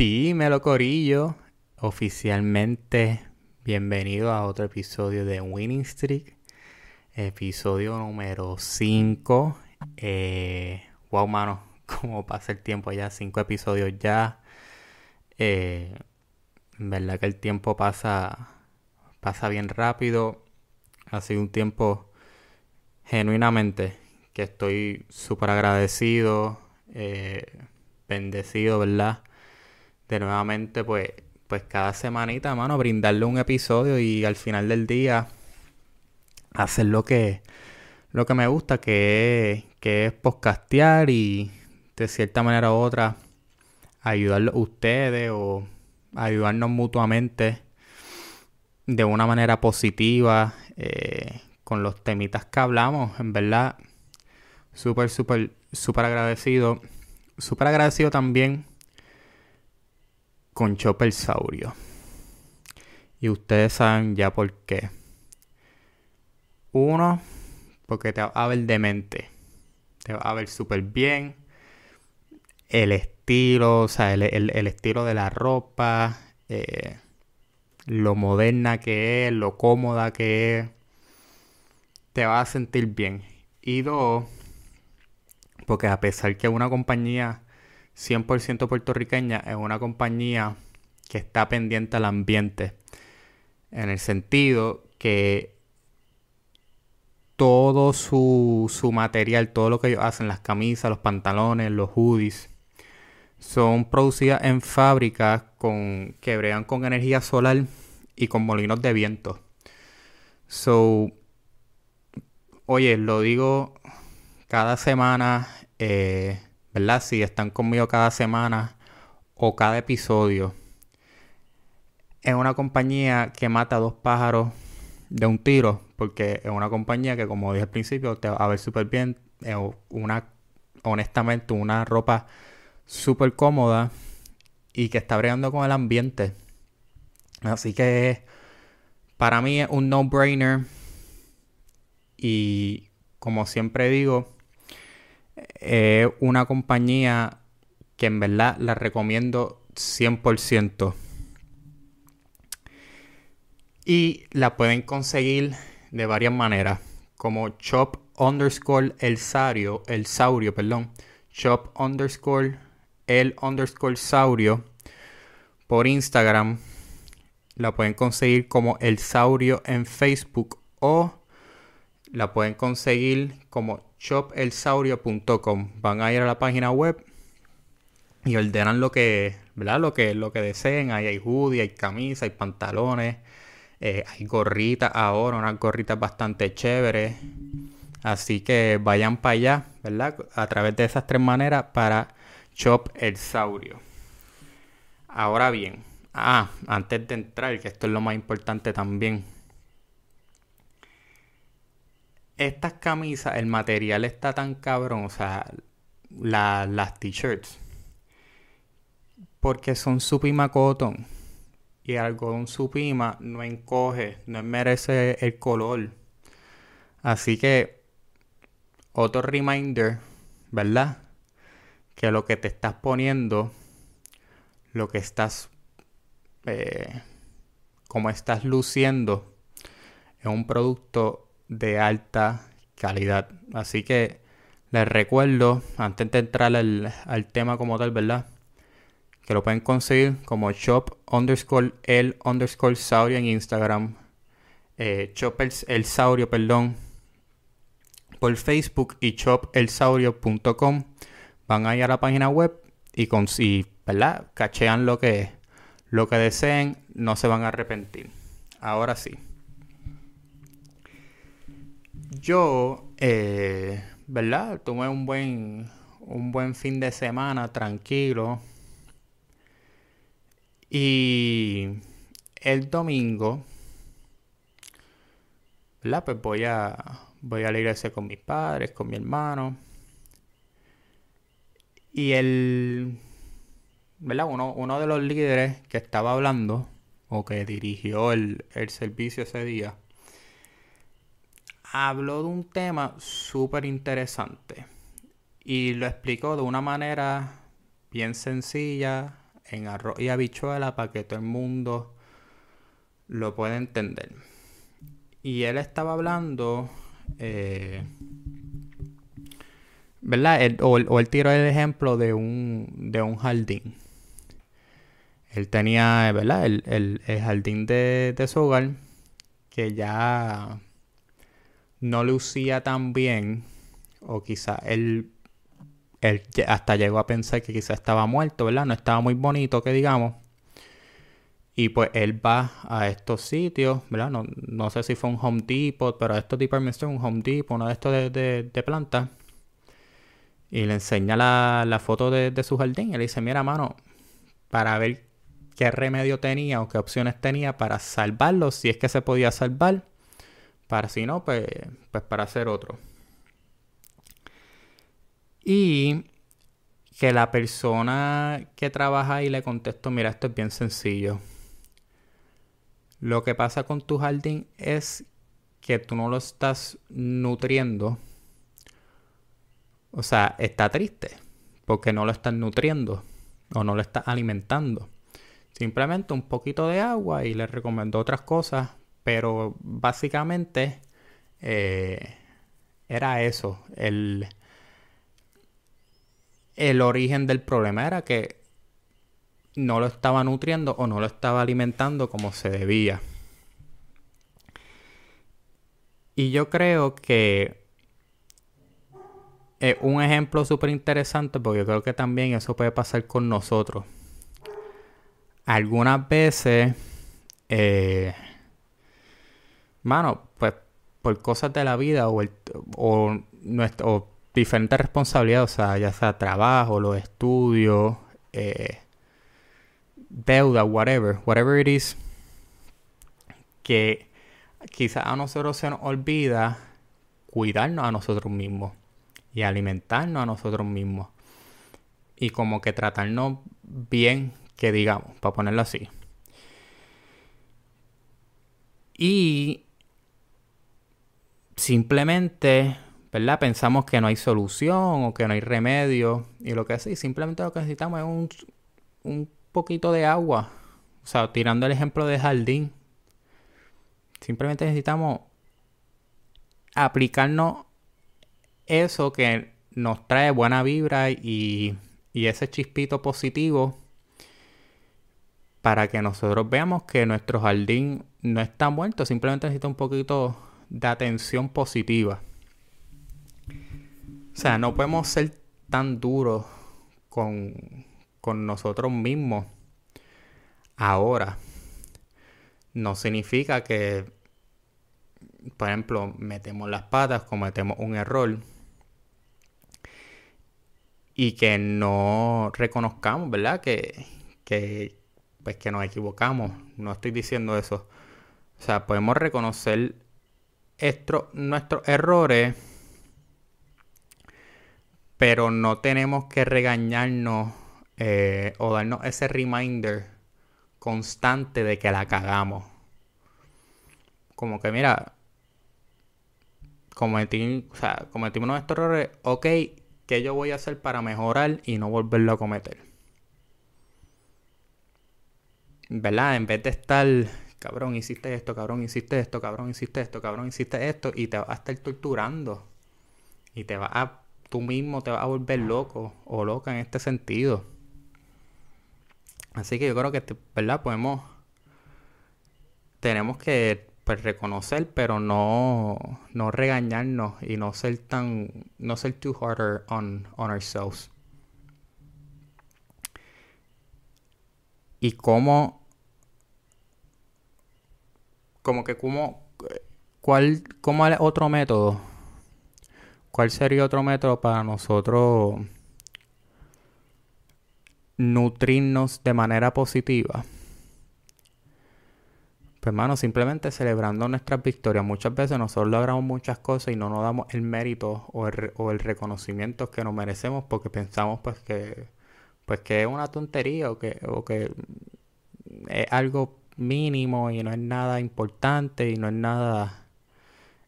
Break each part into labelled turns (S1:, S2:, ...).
S1: Dímelo, Corillo. Oficialmente, bienvenido a otro episodio de Winning Streak. Episodio número 5. Eh, wow, mano, cómo pasa el tiempo ya. Cinco episodios ya. Eh, verdad que el tiempo pasa, pasa bien rápido. Ha sido un tiempo genuinamente que estoy súper agradecido, eh, bendecido, ¿verdad? De nuevamente, pues, pues cada semanita, mano, brindarle un episodio y al final del día hacer lo que, lo que me gusta, que es, que es podcastear y de cierta manera u otra ayudarlos ustedes o ayudarnos mutuamente de una manera positiva eh, con los temitas que hablamos. En verdad, súper, súper, súper agradecido. Súper agradecido también con Chopper Saurio. Y ustedes saben ya por qué. Uno, porque te va a ver demente. Te va a ver súper bien. El estilo, o sea, el, estilo de la ropa. Eh, lo moderna que es, lo cómoda que es. Te va a sentir bien. Y dos, porque a pesar que una compañía 100% puertorriqueña, es una compañía que está pendiente al ambiente. En el sentido que todo su, su material, todo lo que ellos hacen, las camisas, los pantalones, los hoodies, son producidas en fábricas con, que con energía solar y con molinos de viento. So, oye, lo digo cada semana, eh, ¿verdad? Si están conmigo cada semana o cada episodio. Es una compañía que mata dos pájaros de un tiro, porque es una compañía que, como dije al principio, te va a ver súper bien. Es una, honestamente, una ropa súper cómoda y que está bregando con el ambiente. Así que para mí es un no-brainer. Y como siempre digo, es una compañía que en verdad la recomiendo 100%. Y la pueden conseguir de varias maneras. Como shop underscore el saurio, el saurio, perdón. Shop underscore el underscore saurio por Instagram. La pueden conseguir como el saurio en Facebook o la pueden conseguir como shopelsaurio.com. Van a ir a la página web y ordenan lo que, ¿verdad? Lo que, lo que deseen. Ahí hay hoodie, hay camisa, hay pantalones, eh, hay gorritas ahora, unas gorritas bastante chéveres. Así que vayan para allá, ¿verdad? A través de esas tres maneras para Shop El Saurio. Ahora bien, ah, antes de entrar, que esto es lo más importante también estas camisas, el material está tan cabrón, o sea, las t-shirts. Porque son supima cotton. Y algodón supima no encoge, no merece el color. Así que, otro reminder, ¿verdad? Que lo que te estás poniendo, lo que estás, eh, como estás luciendo, es un producto de alta calidad. Así que les recuerdo, antes de entrar al, tema como tal, ¿verdad? Que lo pueden conseguir como shop underscore el underscore saurio en Instagram. Eh, shop el, saurio, perdón. Por Facebook y shopelsaurio.com. Van ahí a la página web y con si, ¿verdad? Cachean lo que, lo que deseen, no se van a arrepentir. Ahora sí. Yo, eh, ¿verdad? Tuve un buen, un buen fin de semana tranquilo. Y el domingo, ¿verdad? Pues voy a, voy a la iglesia con mis padres, con mi hermano. Y el, ¿verdad? Uno, uno de los líderes que estaba hablando o que dirigió el, el servicio ese día habló de un tema súper interesante y lo explicó de una manera bien sencilla, en arroz y habichuela para que todo el mundo lo pueda entender. Y él estaba hablando, eh, ¿verdad? o, él tiró el ejemplo de un, de un jardín. Él tenía, ¿verdad? El, el, jardín de, de su que ya no lucía tan bien, o quizá él, él hasta llegó a pensar que quizá estaba muerto, ¿verdad? No estaba muy bonito, que digamos. Y pues él va a estos sitios, ¿verdad? No, sé si fue un Home Depot, pero estos department un Home Depot, uno de estos de, de, plantas. Y le enseña la, la foto de, de, su jardín. Y le dice, mira, mano, para ver qué remedio tenía o qué opciones tenía para salvarlo, si es que se podía salvar. Para si no, pues, pues para hacer otro. Y que la persona que trabaja ahí le contestó, mira, esto es bien sencillo. Lo que pasa con tu jardín es que tú no lo estás nutriendo. O sea, está triste porque no lo estás nutriendo o no lo estás alimentando. Simplemente un poquito de agua y le recomiendo otras cosas, pero básicamente eh, era eso. El, el origen del problema era que no lo estaba nutriendo o no lo estaba alimentando como se debía. Y yo creo que es un ejemplo súper interesante porque yo creo que también eso puede pasar con nosotros. Algunas veces, eh, mano, pues por cosas de la vida o, o, nuestro, diferentes responsabilidades, o sea, ya sea trabajo, los estudios, eh, deuda, whatever, whatever it is, que quizás a nosotros se nos olvida cuidarnos a nosotros mismos y alimentarnos a nosotros mismos y como que tratarnos bien, que digamos, para ponerlo así. Y simplemente, ¿verdad? Pensamos que no hay solución o que no hay remedio y lo que sí, simplemente lo que necesitamos es un, un poquito de agua. O sea, tirando el ejemplo de jardín. Simplemente necesitamos aplicarnos eso que nos trae buena vibra y, y ese chispito positivo para que nosotros veamos que nuestro jardín no está muerto, simplemente necesita un poquito de atención positiva. O sea, no podemos ser tan duros con, con nosotros mismos ahora. No significa que, por ejemplo, metemos las patas, cometemos un error y que no reconozcamos, ¿verdad? Que, que, pues que nos equivocamos. No estoy diciendo eso. O sea, podemos reconocer nuestros errores, pero no tenemos que regañarnos eh, o darnos ese reminder constante de que la cagamos. Como que, mira, cometí, o sea, cometimos nuestros errores, ok, ¿qué yo voy a hacer para mejorar y no volverlo a cometer? ¿Verdad? En vez de estar, cabrón, hiciste esto, cabrón, hiciste esto, cabrón, hiciste esto, cabrón, hiciste esto, y te vas a estar torturando. Y te vas a, tú mismo te vas a volver loco o loca en este sentido. Así que yo creo que, ¿verdad? Podemos, tenemos que pues, reconocer, pero no, no regañarnos y no ser tan, no ser too harder on, on ourselves. Y cómo, como que cómo, cuál, cómo otro método, cuál sería otro método para nosotros nutrirnos de manera positiva? Pues hermano, simplemente celebrando nuestras victorias. Muchas veces nosotros logramos muchas cosas y no nos damos el mérito o el, reconocimiento que nos merecemos porque pensamos pues que pues que es una tontería o que, o que es algo mínimo y no es nada importante y no es nada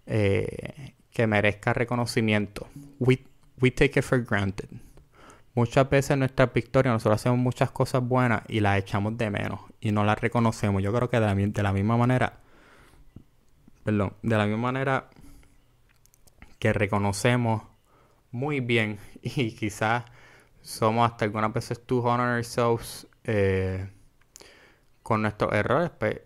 S1: eh, que merezca reconocimiento. We, take it for granted. muchas veces en nuestras victorias nosotros hacemos muchas cosas buenas y las echamos de menos y no las reconocemos. Yo creo que de la, misma manera, perdón, de la misma manera que reconocemos muy bien y quizás somos hasta algunas veces too honor ourselves eh, con nuestros errores, pues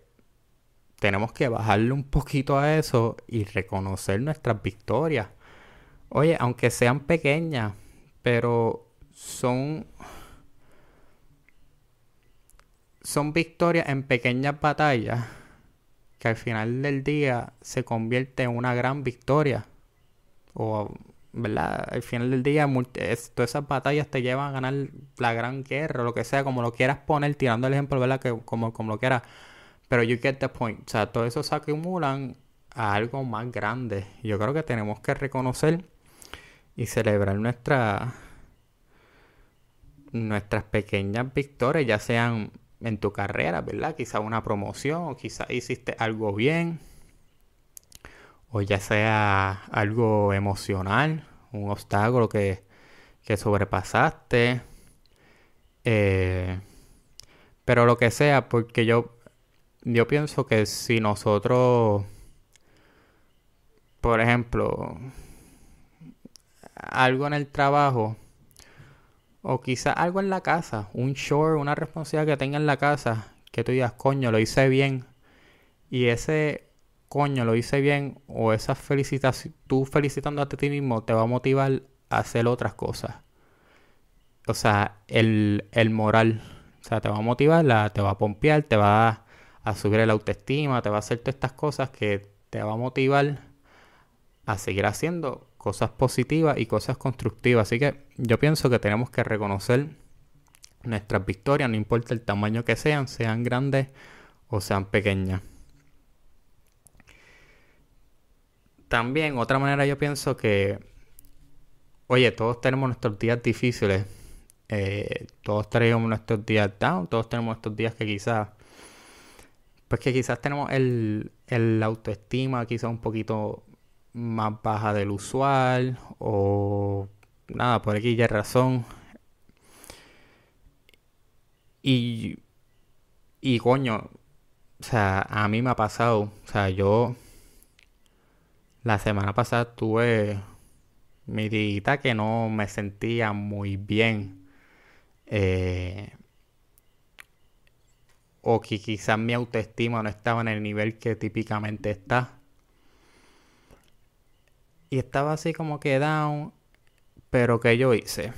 S1: tenemos que bajarle un poquito a eso y reconocer nuestras victorias. Oye, aunque sean pequeñas, pero son son victorias en pequeñas batallas que al final del día se convierte en una gran victoria. O, ¿verdad? Al final del día, todas esas batallas te llevan a ganar la gran guerra, o lo que sea, como lo quieras poner, tirando el ejemplo, ¿verdad? Que como, como lo quieras. Pero you get the point. O sea, todo eso se acumulan a algo más grande. Yo creo que tenemos que reconocer y celebrar nuestra, nuestras pequeñas victorias, ya sean en tu carrera, ¿verdad? Quizá una promoción, o quizá hiciste algo bien, o ya sea algo emocional, un obstáculo que, que sobrepasaste. Eh, pero lo que sea, porque yo yo pienso que si nosotros, por ejemplo, algo en el trabajo, o quizás algo en la casa, un short, una responsabilidad que tenga en la casa, que tú digas, coño, lo hice bien, y ese coño, lo hice bien, o esa felicitación, tú felicitando a ti mismo, te va a motivar a hacer otras cosas. O sea, el, el moral, o sea, te va a motivar, te va a pompear, te va a a subir el autoestima, te va a hacer todas estas cosas que te va a motivar a seguir haciendo cosas positivas y cosas constructivas. Así que yo pienso que tenemos que reconocer nuestras victorias, no importa el tamaño que sean, sean grandes o sean pequeñas. También otra manera yo pienso que, oye, todos tenemos nuestros días difíciles, eh, todos tenemos nuestros días down, todos tenemos estos días que quizás pues que quizás tenemos el, autoestima quizás un poquito más baja del usual o nada, por aquí ya razón. Y, y coño, o sea, a mí me ha pasado, o sea, yo la semana pasada tuve mi dita que no me sentía muy bien. Eh, o que quizás mi autoestima no estaba en el nivel que típicamente está. Y estaba así como que down, pero que yo hice.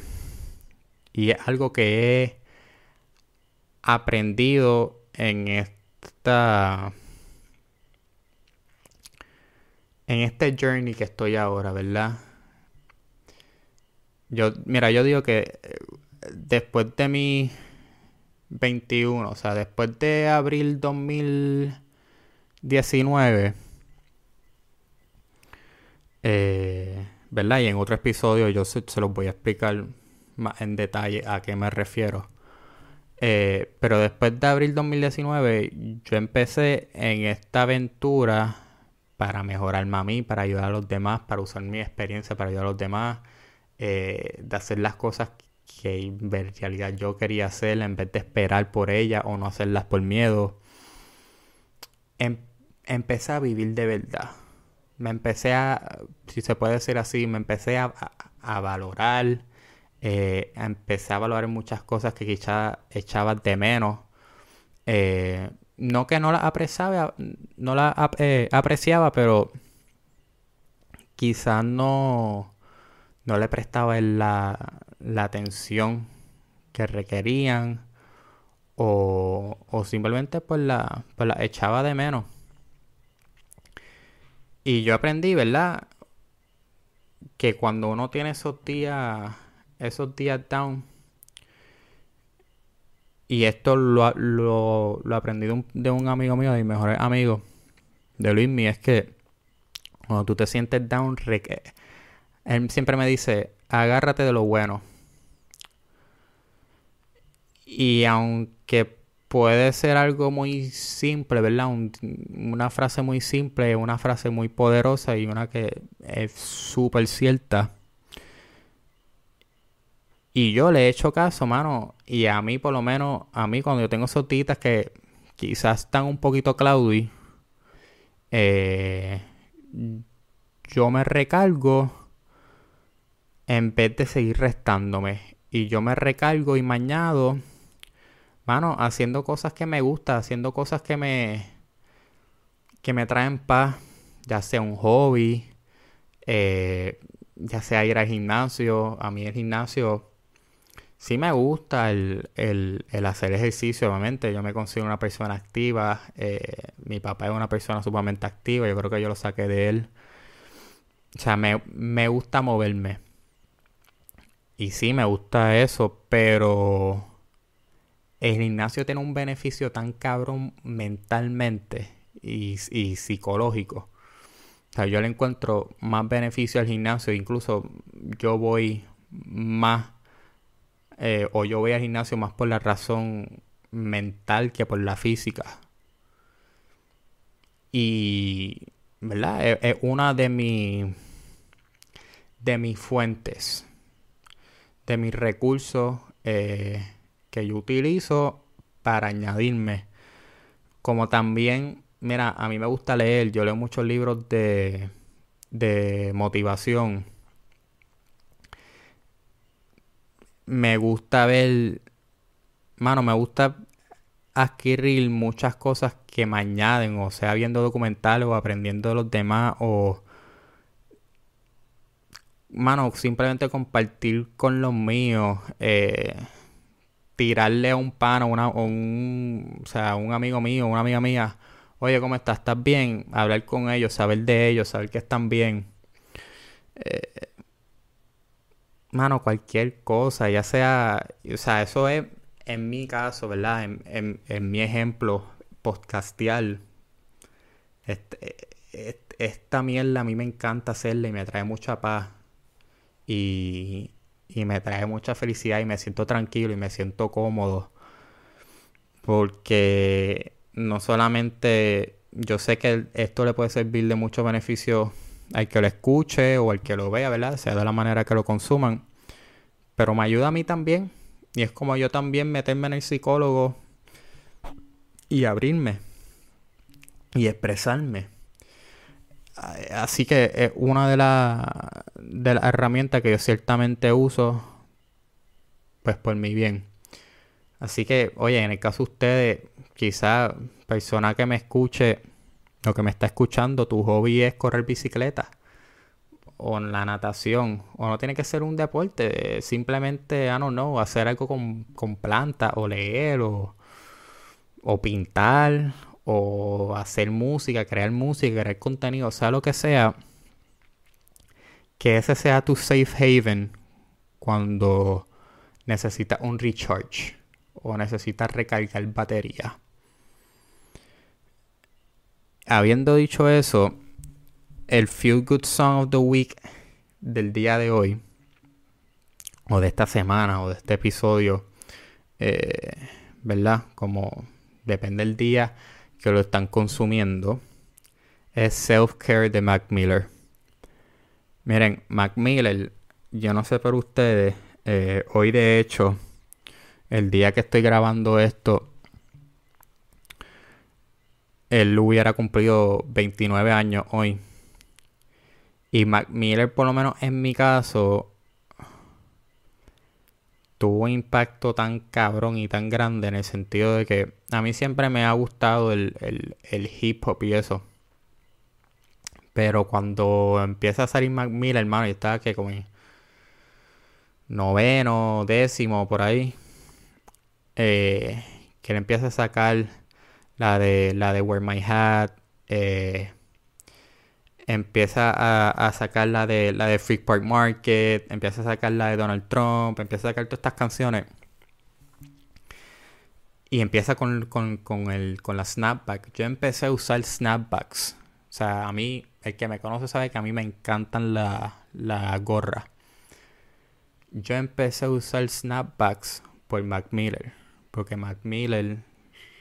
S1: Y es algo que he aprendido en esta en este journey que estoy ahora, ¿verdad? Yo, mira, yo digo que eh, después de mi 21, o sea, después de abril 2019, eh, ¿verdad? Y en otro episodio yo se, los voy a explicar más en detalle a qué me refiero. Eh, pero después de abril 2019, yo empecé en esta aventura para mejorarme a mí, para ayudar a los demás, para usar mi experiencia para ayudar a los demás, eh, de hacer las cosas que en realidad yo quería hacer en vez de esperar por ella o no hacerlas por miedo. Em, empecé a vivir de verdad. Me empecé a, si se puede decir así, me empecé a, valorar. Eh, empecé a valorar muchas cosas que quizás echaba de menos. Eh, no que no las apreciaba, no las eh, apreciaba, pero quizás no, no le prestaba la, la atención que requerían o, o simplemente pues la, pues la echaba de menos. Y yo aprendí, ¿verdad? Que cuando uno tiene esos días, esos días down, y esto lo, lo, lo aprendí de un, de un, amigo mío, de mi mejor amigo, de Luismi, es que cuando tú te sientes down, él siempre me dice, agárrate de lo bueno. Y aunque puede ser algo muy simple, ¿verdad? una frase muy simple, una frase muy poderosa y una que es súper cierta. Y yo le he hecho caso, mano. Y a mí, por lo menos, a mí cuando yo tengo sotitas que quizás están un poquito cloudy, eh, yo me recargo en vez de seguir restándome. Y yo me recargo y mañado, mano, haciendo cosas que me gustan, haciendo cosas que me, que me traen paz, ya sea un hobby, eh, ya sea ir al gimnasio. A mí el gimnasio sí me gusta el, hacer ejercicio, obviamente. Yo me considero una persona activa. Eh, mi papá es una persona sumamente activa. Yo creo que yo lo saqué de él. O sea, me, me gusta moverme. Y sí, me gusta eso, pero el gimnasio tiene un beneficio tan cabrón mentalmente y, y psicológico. O sea, yo le encuentro más beneficio al gimnasio, incluso yo voy más, eh, o yo voy al gimnasio más por la razón mental que por la física. Y, ¿verdad? Es, una de, mi, de mis fuentes, de mis recursos eh, que yo utilizo para añadirme. Como también Mira, a mí me gusta leer, yo leo muchos libros de, de motivación. Me gusta ver, mano, me gusta adquirir muchas cosas que me añaden, o sea, viendo documentales o aprendiendo de los demás, o, mano, simplemente compartir con los míos, eh, tirarle a un pan una, o un, o sea, un amigo mío, una amiga mía, oye, ¿cómo estás? ¿Estás bien? Hablar con ellos, saber de ellos, saber que están bien. Eh, mano, cualquier cosa, ya sea, o sea, eso es en mi caso, ¿verdad? En, mi ejemplo podcastial. Este, esta mierda a mí me encanta hacerla y me trae mucha paz. Y, y me trae mucha felicidad y me siento tranquilo y me siento cómodo. Porque no solamente yo sé que esto le puede servir de mucho beneficio al que lo escuche o al que lo vea, ¿verdad? Sea de la manera que lo consuman. Pero me ayuda a mí también. Y es como yo también meterme en el psicólogo y abrirme y expresarme. Así que es una de, de las herramientas que yo ciertamente uso, pues por mi bien. Así que, oye, en el caso de ustedes, quizá persona que me escuche o que me está escuchando, tu hobby es correr bicicleta o la natación, o no tiene que ser un deporte, simplemente, I don't know, hacer algo con, con plantas, o leer, o, o pintar, o hacer música, crear música, crear contenido, sea, lo que sea, que ese sea tu safe haven cuando necesitas un recharge o necesitas recargar batería. Habiendo dicho eso, el Feel Good Song of the Week del día de hoy, o de esta semana, o de este episodio, eh, ¿verdad? Como depende del día que lo están consumiendo, es Self Care de Mac Miller. Miren, Mac Miller, yo no sé por ustedes, eh, hoy de hecho el día que estoy grabando esto, él hubiera cumplido 29 años hoy. Y Mac Miller, por lo menos en mi caso, tuvo un impacto tan cabrón y tan grande en el sentido de que a mí siempre me ha gustado el, el hip hop y eso. Pero cuando empieza a salir Mac Miller, hermano, y estaba que como noveno, décimo, por ahí eh, que le empieza a sacar la de la de Wear My Hat, eh, empieza a, sacar la de la de Freak Park Market, empieza a sacar la de Donald Trump, empieza a sacar todas estas canciones. Y empieza con, con, con, el, con la snapback. Yo empecé a usar snapbacks. O sea, a mí, el que me conoce sabe que a mí me encantan la, la gorra. Yo empecé a usar snapbacks por Mac Miller porque Mac Miller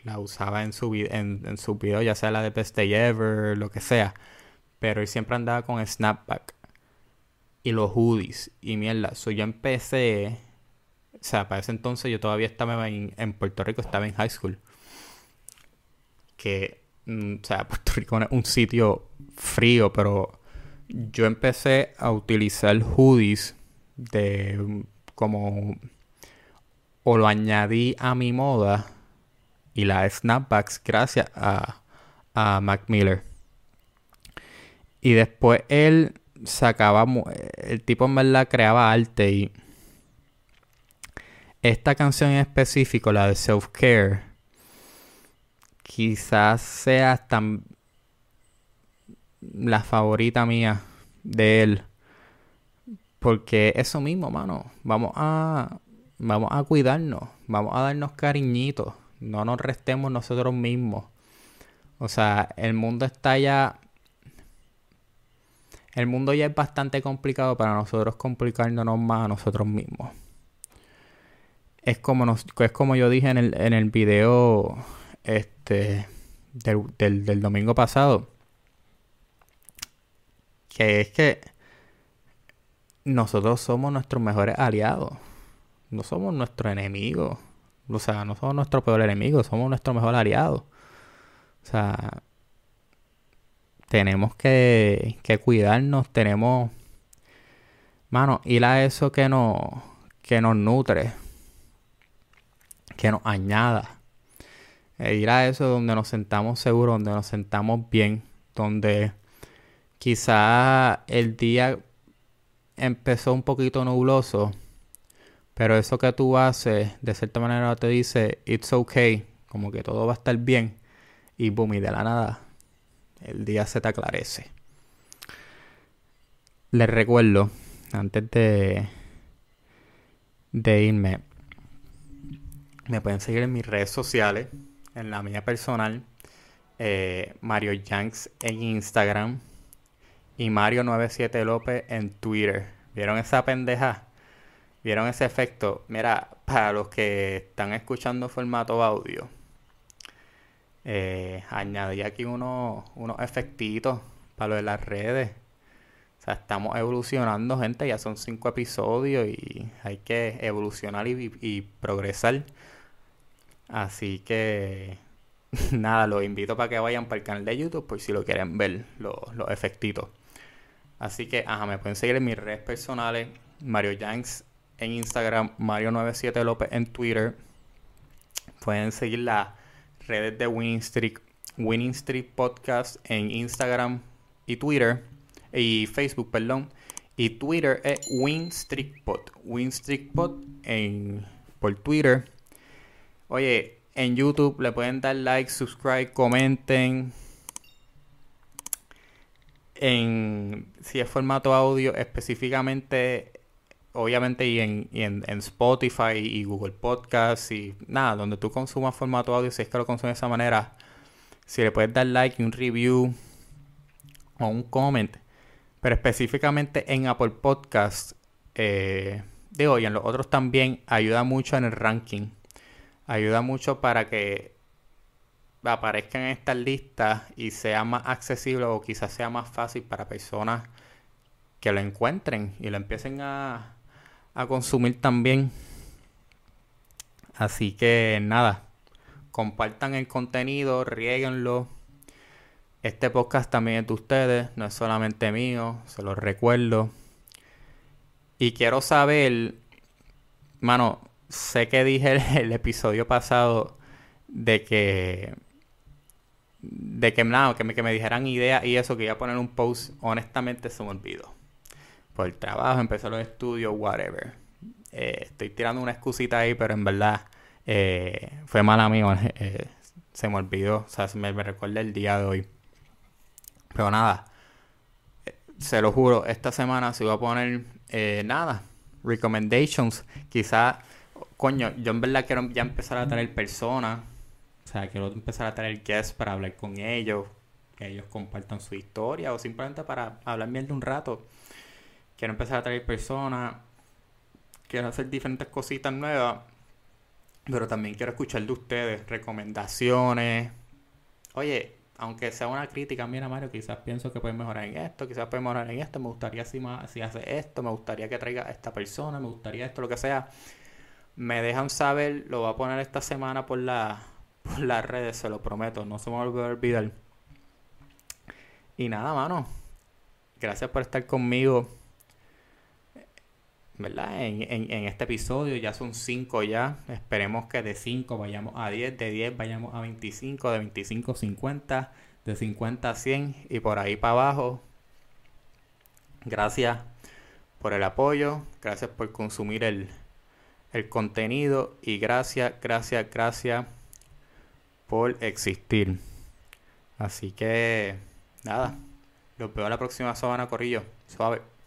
S1: la usaba en su, en, en su video, ya sea la de Best Day Ever, lo que sea. Pero él siempre andaba con snapback y los hoodies y mierda. So yo empecé O sea, para ese entonces yo todavía estaba en, en Puerto Rico, estaba en high school. Que, mm, o sea, Puerto Rico es un sitio frío, pero yo empecé a utilizar hoodies de como o lo añadí a mi moda y la snapbacks gracias a, a Mac Miller. Y después él sacaba, el tipo en verdad creaba arte y esta canción en específico, la de Self Care, quizás sea tan la favorita mía de él. Porque eso mismo, mano. Vamos a, vamos a cuidarnos. Vamos a darnos cariñitos. No nos restemos nosotros mismos. O sea, el mundo está ya el mundo ya es bastante complicado para nosotros complicarnos más a nosotros mismos. Es como, nos, es como yo dije en el, en el video este, del, del domingo pasado. Que es que nosotros somos nuestros mejores aliados. No somos nuestro enemigo. O sea, no somos nuestro peor enemigo, somos nuestro mejor aliado. O sea, tenemos que, que cuidarnos, tenemos, mano, ir a eso que nos, que nos nutre, que nos añada. E ir a eso donde nos sentamos seguros, donde nos sentamos bien, donde quizá el día empezó un poquito nubloso, pero eso que tú haces, de cierta manera te dice, it's okay, como que todo va a estar bien, y boom, y de la nada el día se te aclarece. Les recuerdo, antes de, de irme, me pueden seguir en mis redes sociales, en la mía personal, eh, Mario Yanks en Instagram y Mario97 López en Twitter. ¿Vieron esa pendeja? ¿Vieron ese efecto? Mira, para los que están escuchando formato audio, eh, añadí aquí unos, unos efectitos para lo de las redes. O sea, estamos evolucionando, gente. Ya son cinco episodios y hay que evolucionar y, progresar. Así que, nada, los invito para que vayan para el canal de YouTube por si lo quieren ver, los, los efectitos. Así que, ajá, me pueden seguir en mis redes personales, Mario Yanks en Instagram, Mario97 López en Twitter. Pueden seguir la redes de Winning Streak, Winning Streak Podcast en Instagram y Twitter y Facebook, perdón. Y Twitter es Win Streak Pod. Win Streak Pod en, por Twitter. Oye, en YouTube le pueden dar like, subscribe, comenten. En si es formato audio, específicamente obviamente y en, en, Spotify y Google Podcasts y nada, donde tú consumas formato audio, si es que lo consumes de esa manera, si le puedes dar like, un review o un comment, pero específicamente en Apple Podcasts, eh, digo, y en los otros también, ayuda mucho en el ranking. Ayuda mucho para que aparezcan en estas listas y sea más accesible o quizás sea más fácil para personas que lo encuentren y lo empiecen a, a consumir también. Así que nada, compartan el contenido, rieguenlo. Este podcast también es de ustedes, no es solamente mío, se los recuerdo. Y quiero saber, mano, sé que dije el, episodio pasado de que de que nada, que me, que me dijeran ideas y eso, que iba a poner un post, honestamente se me olvidó por el trabajo, empezó los estudios, whatever. Eh, estoy tirando una excusita ahí, pero en verdad eh, fue mala mía. Eh, se me olvidó, o sea, me, me recuerda el día de hoy. Pero nada, se lo juro, esta semana se iba a poner nada, recommendations. Quizá, coño, yo en verdad quiero ya empezar a traer personas. O sea, quiero empezar a traer guests para hablar con ellos, que ellos compartan su historia o simplemente para hablar bien de un rato. Quiero empezar a traer personas. Quiero hacer diferentes cositas nuevas. Pero también quiero escuchar de ustedes recomendaciones. Oye, aunque sea una crítica, mira Mario, quizás pienso que puedes mejorar en esto, quizás puedes mejorar en esto, me gustaría si, si hace esto, me gustaría que traiga a esta persona, me gustaría esto, lo que sea. Me dejan saber, lo voy a poner esta semana por, la, por las redes, se lo prometo, no se me va a olvidar. Y nada, mano. Gracias por estar conmigo. ¿Verdad? En, en, este episodio ya son 5 ya. Esperemos que de 5 vayamos a 10, de 10 vayamos a 25, de 25 a 50, de 50 a 100 y por ahí para abajo. Gracias por el apoyo, gracias por consumir el, el contenido y gracias, gracias, gracias por existir. Así que, nada, los veo la próxima semana, Corrillo. Suave.